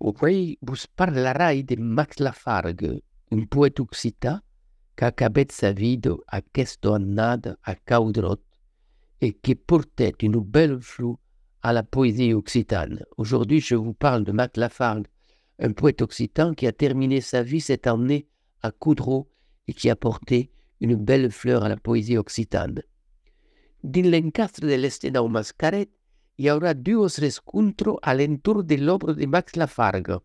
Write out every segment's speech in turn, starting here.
Avui vos parlerai de Max Lafargue, un poète occitan qu'acabèt sa vida aquesta annada a Caudrot et qui portait une belle flou à la poésie occitane. Aujourd'hui, je vous parle de Max Lafargue, un poète occitan qui a terminé sa vie cette année à Coudreau et qui a porté une belle fleur à la poésie occitane. Din l'encastre de l'estenau Mascaret, y aura duos rescontro al entorn de l'obra de Max Lafargue.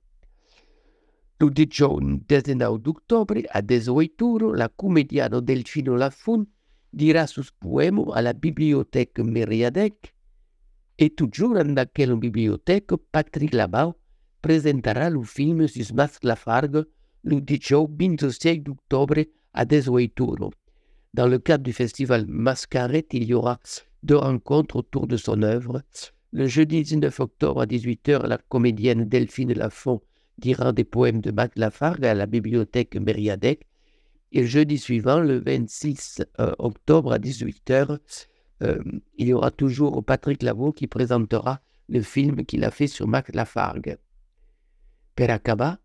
Lo de John, des de 9 d'octobre a 18 euro, la comediano del Fino Lafon dirà sus poemo a la Bibliothèque Meriadec e tu giuran da che la Bibliothèque Patrick Labau presentarà lo film sus Max Lafargue lo de John 26 d'octobre a 18 euro. Dans le cadre du festival Mascaret, il y aura deux rencontres autour de son œuvre. Le jeudi 19 octobre à 18h, la comédienne Delphine Lafont dira des poèmes de Mac Lafargue à la bibliothèque Mériadec. Et le jeudi suivant, le 26 euh, octobre à 18h, euh, il y aura toujours Patrick Lavaux qui présentera le film qu'il a fait sur Mac Lafargue. Per acabar,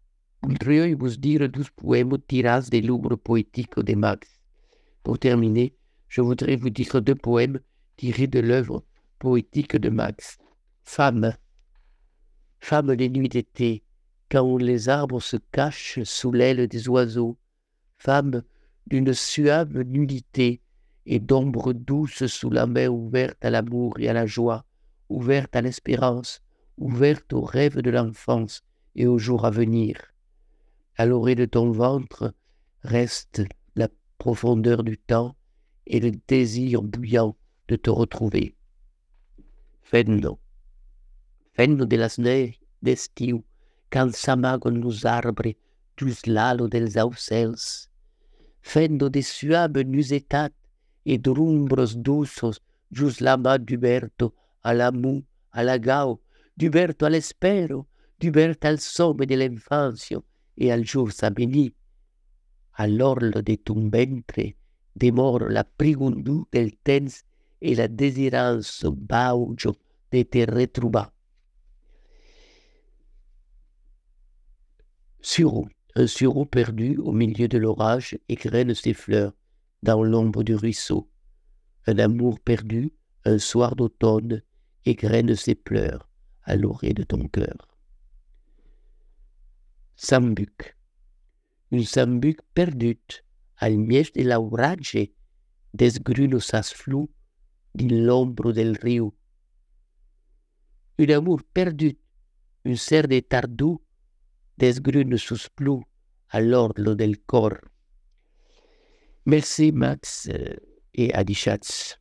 voudrais vous dire douze poèmes tirés des livres poétiques de Max? Pour terminer, je voudrais vous dire deux poèmes tiré de l'œuvre poétique de Max. Femme, femme des nuits d'été, quand les arbres se cachent sous l'aile des oiseaux, femme d'une suave nudité et d'ombre douce sous la main ouverte à l'amour et à la joie, ouverte à l'espérance, ouverte aux rêves de l'enfance et aux jours à venir. À l'orée de ton ventre reste la profondeur du temps et le désir bouillant de te retrouver. Fendo, fendo de las d'estiu, s'amaguen nos arbres dus l'alo dels aucels, fendo de suaves nusetat et d'ombres douces jus la mà d'Uberto à l'amour, à la gao, d'Uberto à l'espero, d'Uberto al somme de l'infancio et al jour s'abenit. À l'orle de ton ventre demore la prigundu del temps et la désirance baujo de te retrouver. Sureau, un sureau perdu au milieu de l'orage égrène ses fleurs dans l'ombre du ruisseau. Un amour perdu, un soir d'automne, égrène ses pleurs à l'orée de ton cœur. Sambuc, une sambuc perdue, al miège de l'aurage, desgruno sas flou l'ombre del rio. Un amour perdu, un ser de tardou, desgrune sus à l'ordre del corps. Merci Max euh, et Adichatz.